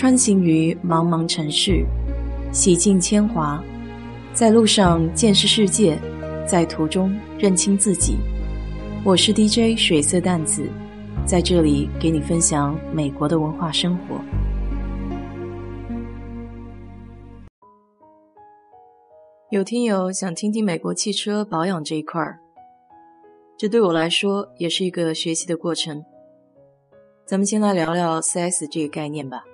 穿行于茫茫城市，洗尽铅华，在路上见识世界，在途中认清自己。我是 DJ 水色淡子，在这里给你分享美国的文化生活。有听友想听听美国汽车保养这一块儿，这对我来说也是一个学习的过程。咱们先来聊聊 4S 这个概念吧。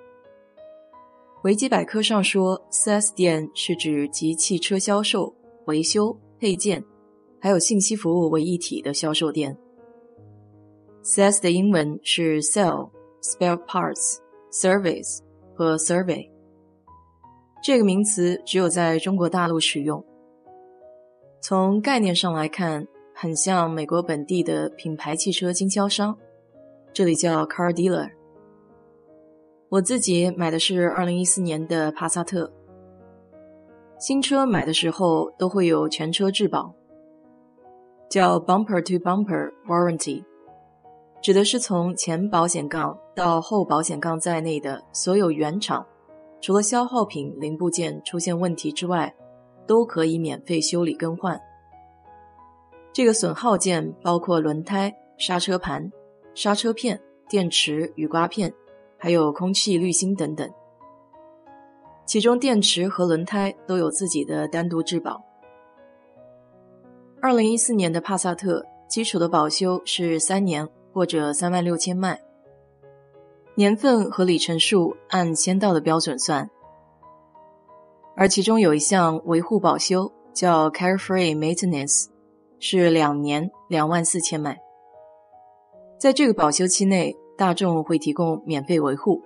维基百科上说，4S 店是指集汽车销售、维修、配件，还有信息服务为一体的销售店。4S 的英文是 Sell、Spare Parts、Service 和 Survey。这个名词只有在中国大陆使用。从概念上来看，很像美国本地的品牌汽车经销商，这里叫 car dealer。我自己买的是2014年的帕萨特，新车买的时候都会有全车质保，叫 bumper to bumper warranty，指的是从前保险杠到后保险杠在内的所有原厂。除了消耗品零部件出现问题之外，都可以免费修理更换。这个损耗件包括轮胎、刹车盘、刹车片、电池、雨刮片，还有空气滤芯等等。其中电池和轮胎都有自己的单独质保。二零一四年的帕萨特基础的保修是三年或者三万六千迈。年份和里程数按先到的标准算，而其中有一项维护保修叫 Carefree Maintenance，是两年两万四千迈。在这个保修期内，大众会提供免费维护。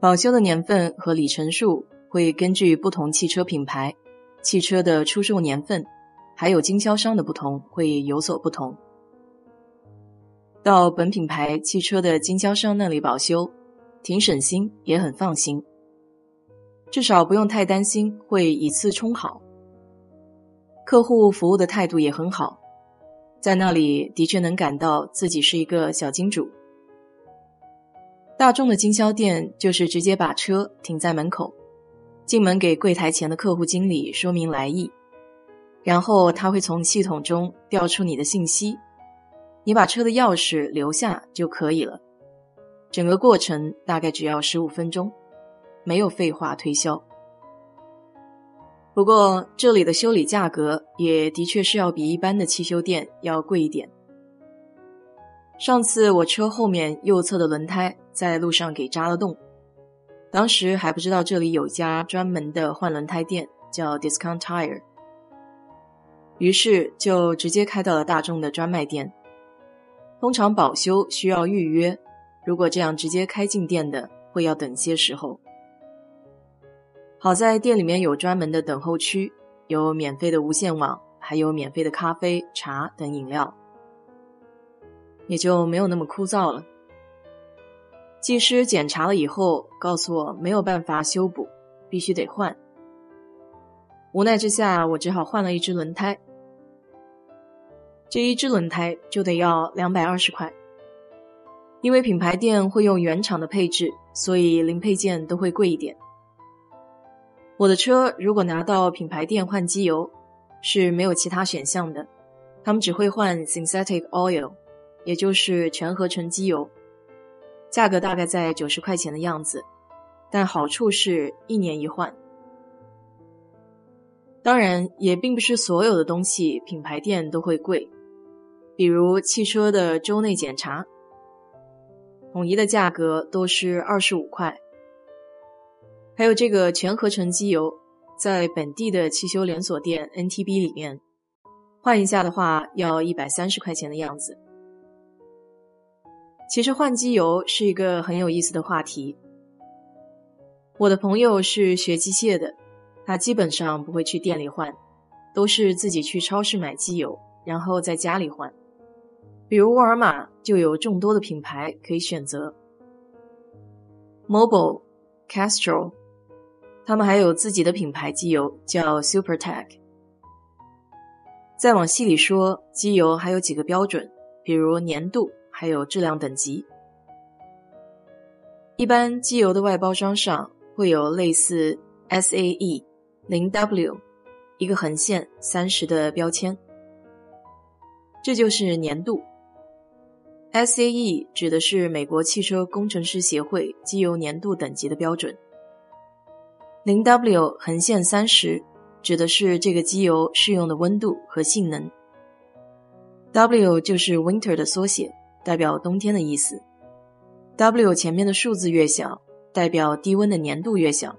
保修的年份和里程数会根据不同汽车品牌、汽车的出售年份，还有经销商的不同，会有所不同。到本品牌汽车的经销商那里保修，挺省心，也很放心。至少不用太担心会一次充好。客户服务的态度也很好，在那里的确能感到自己是一个小金主。大众的经销店就是直接把车停在门口，进门给柜台前的客户经理说明来意，然后他会从系统中调出你的信息。你把车的钥匙留下就可以了，整个过程大概只要十五分钟，没有废话推销。不过这里的修理价格也的确是要比一般的汽修店要贵一点。上次我车后面右侧的轮胎在路上给扎了洞，当时还不知道这里有家专门的换轮胎店叫 Discount Tire，于是就直接开到了大众的专卖店。通常保修需要预约，如果这样直接开进店的，会要等些时候。好在店里面有专门的等候区，有免费的无线网，还有免费的咖啡、茶等饮料，也就没有那么枯燥了。技师检查了以后，告诉我没有办法修补，必须得换。无奈之下，我只好换了一只轮胎。这一只轮胎就得要两百二十块，因为品牌店会用原厂的配置，所以零配件都会贵一点。我的车如果拿到品牌店换机油，是没有其他选项的，他们只会换 synthetic oil，也就是全合成机油，价格大概在九十块钱的样子，但好处是一年一换。当然，也并不是所有的东西品牌店都会贵。比如汽车的周内检查，统一的价格都是二十五块。还有这个全合成机油，在本地的汽修连锁店 NTB 里面换一下的话，要一百三十块钱的样子。其实换机油是一个很有意思的话题。我的朋友是学机械的，他基本上不会去店里换，都是自己去超市买机油，然后在家里换。比如沃尔玛就有众多的品牌可以选择，Mobile、Castrol，他们还有自己的品牌机油叫 SuperTech。再往细里说，机油还有几个标准，比如粘度，还有质量等级。一般机油的外包装上会有类似 SAE 零 W 一个横线三十的标签，这就是粘度。SAE 指的是美国汽车工程师协会机油粘度等级的标准，零 W 横线三十指的是这个机油适用的温度和性能。W 就是 Winter 的缩写，代表冬天的意思。W 前面的数字越小，代表低温的粘度越小，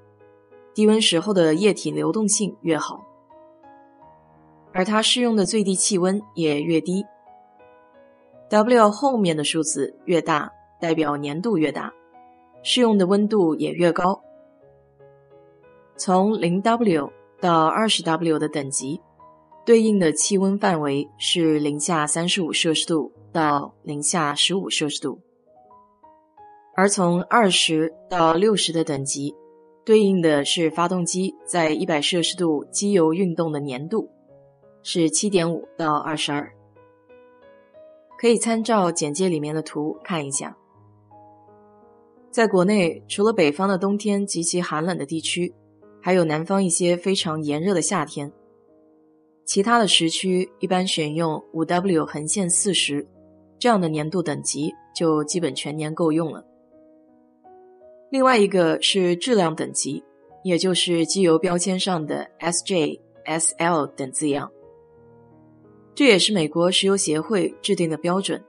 低温时候的液体流动性越好，而它适用的最低气温也越低。W 后面的数字越大，代表粘度越大，适用的温度也越高。从零 W 到二十 W 的等级，对应的气温范围是零下三十五摄氏度到零下十五摄氏度。而从二十到六十的等级，对应的是发动机在一百摄氏度机油运动的粘度，是七点五到二十二。可以参照简介里面的图看一下。在国内，除了北方的冬天极其寒冷的地区，还有南方一些非常炎热的夏天，其他的时区一般选用五 W 横线四十这样的粘度等级，就基本全年够用了。另外一个是质量等级，也就是机油标签上的 SJ、SL 等字样。这也是美国石油协会制定的标准。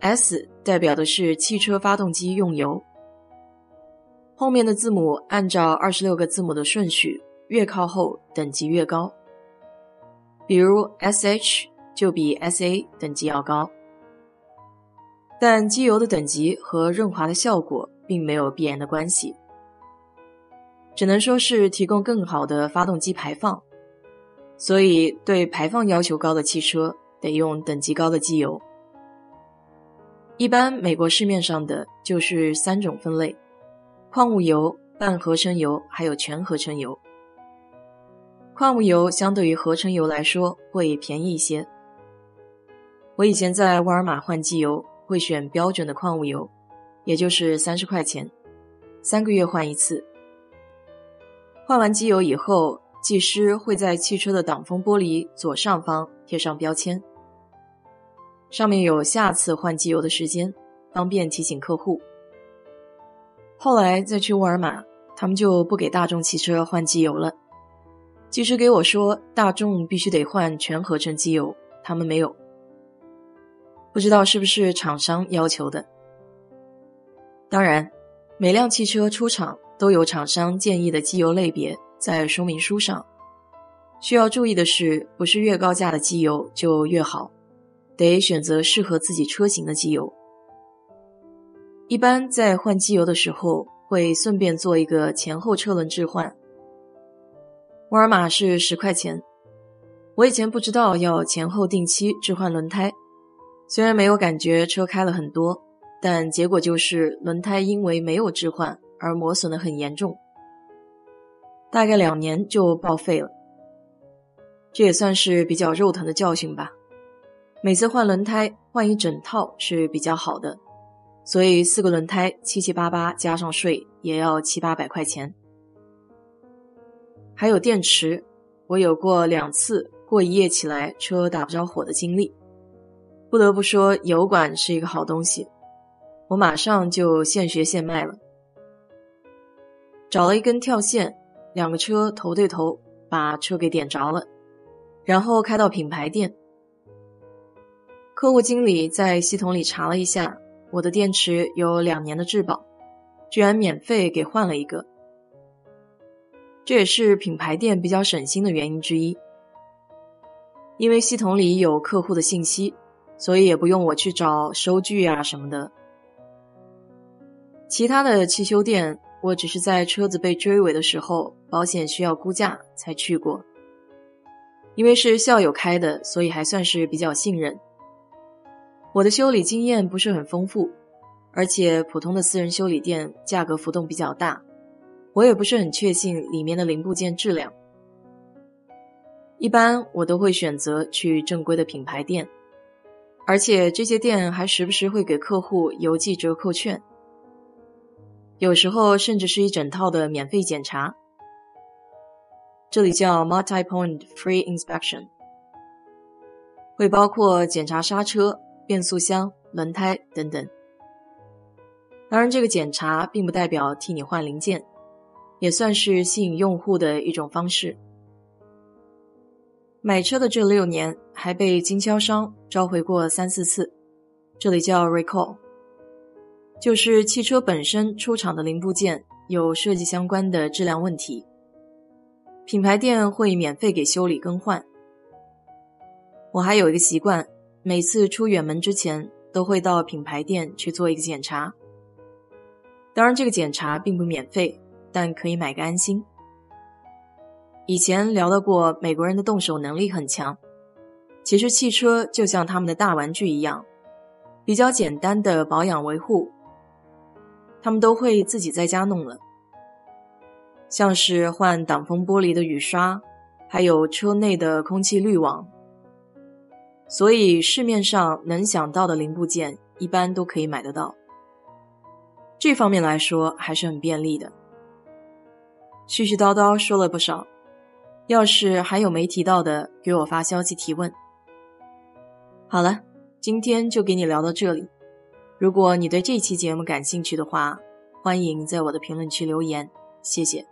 S 代表的是汽车发动机用油，后面的字母按照二十六个字母的顺序，越靠后等级越高。比如 SH 就比 SA 等级要高，但机油的等级和润滑的效果。并没有必然的关系，只能说是提供更好的发动机排放，所以对排放要求高的汽车得用等级高的机油。一般美国市面上的就是三种分类：矿物油、半合成油，还有全合成油。矿物油相对于合成油来说会便宜一些。我以前在沃尔玛换机油会选标准的矿物油。也就是三十块钱，三个月换一次。换完机油以后，技师会在汽车的挡风玻璃左上方贴上标签，上面有下次换机油的时间，方便提醒客户。后来再去沃尔玛，他们就不给大众汽车换机油了。技师给我说，大众必须得换全合成机油，他们没有。不知道是不是厂商要求的。当然，每辆汽车出厂都有厂商建议的机油类别在说明书上。需要注意的是，不是越高价的机油就越好，得选择适合自己车型的机油。一般在换机油的时候，会顺便做一个前后车轮置换。沃尔玛是十块钱，我以前不知道要前后定期置换轮胎，虽然没有感觉车开了很多。但结果就是轮胎因为没有置换而磨损的很严重，大概两年就报废了。这也算是比较肉疼的教训吧。每次换轮胎换一整套是比较好的，所以四个轮胎七七八八加上税也要七八百块钱。还有电池，我有过两次过一夜起来车打不着火的经历。不得不说，油管是一个好东西。我马上就现学现卖了，找了一根跳线，两个车头对头，把车给点着了，然后开到品牌店。客户经理在系统里查了一下，我的电池有两年的质保，居然免费给换了一个。这也是品牌店比较省心的原因之一，因为系统里有客户的信息，所以也不用我去找收据啊什么的。其他的汽修店，我只是在车子被追尾的时候，保险需要估价才去过。因为是校友开的，所以还算是比较信任。我的修理经验不是很丰富，而且普通的私人修理店价格浮动比较大，我也不是很确信里面的零部件质量。一般我都会选择去正规的品牌店，而且这些店还时不时会给客户邮寄折扣券。有时候甚至是一整套的免费检查。这里叫 multi-point free inspection，会包括检查刹车、变速箱、轮胎等等。当然，这个检查并不代表替你换零件，也算是吸引用户的一种方式。买车的这六年，还被经销商召回过三四次，这里叫 recall，就是汽车本身出厂的零部件有设计相关的质量问题。品牌店会免费给修理更换。我还有一个习惯，每次出远门之前都会到品牌店去做一个检查。当然，这个检查并不免费，但可以买个安心。以前聊到过，美国人的动手能力很强。其实汽车就像他们的大玩具一样，比较简单的保养维护，他们都会自己在家弄了。像是换挡风玻璃的雨刷，还有车内的空气滤网，所以市面上能想到的零部件一般都可以买得到。这方面来说还是很便利的。絮絮叨叨说了不少，要是还有没提到的，给我发消息提问。好了，今天就给你聊到这里。如果你对这期节目感兴趣的话，欢迎在我的评论区留言，谢谢。